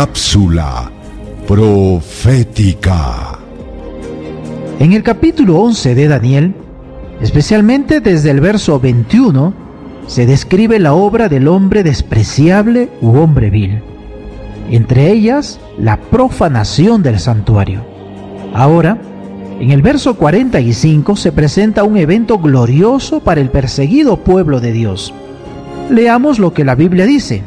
Cápsula profética. En el capítulo 11 de Daniel, especialmente desde el verso 21, se describe la obra del hombre despreciable u hombre vil, entre ellas la profanación del santuario. Ahora, en el verso 45 se presenta un evento glorioso para el perseguido pueblo de Dios. Leamos lo que la Biblia dice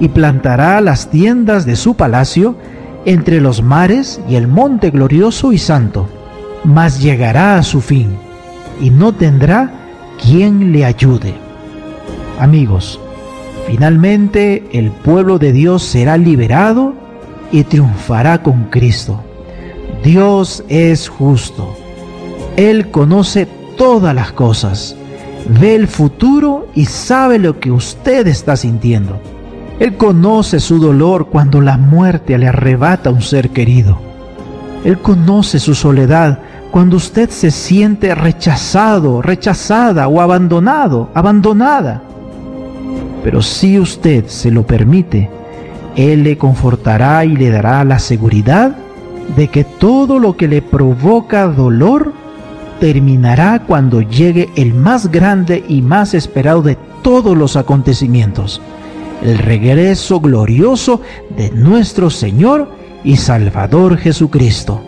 y plantará las tiendas de su palacio entre los mares y el monte glorioso y santo, mas llegará a su fin y no tendrá quien le ayude. Amigos, finalmente el pueblo de Dios será liberado y triunfará con Cristo. Dios es justo. Él conoce todas las cosas, ve el futuro y sabe lo que usted está sintiendo. Él conoce su dolor cuando la muerte le arrebata a un ser querido. Él conoce su soledad cuando usted se siente rechazado, rechazada o abandonado, abandonada. Pero si usted se lo permite, Él le confortará y le dará la seguridad de que todo lo que le provoca dolor terminará cuando llegue el más grande y más esperado de todos los acontecimientos el regreso glorioso de nuestro Señor y Salvador Jesucristo.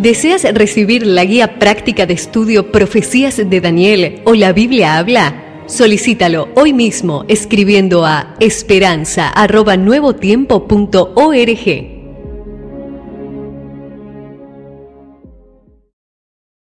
¿Deseas recibir la guía práctica de estudio Profecías de Daniel o la Biblia habla? Solicítalo hoy mismo escribiendo a esperanza.nuevotiempo.org.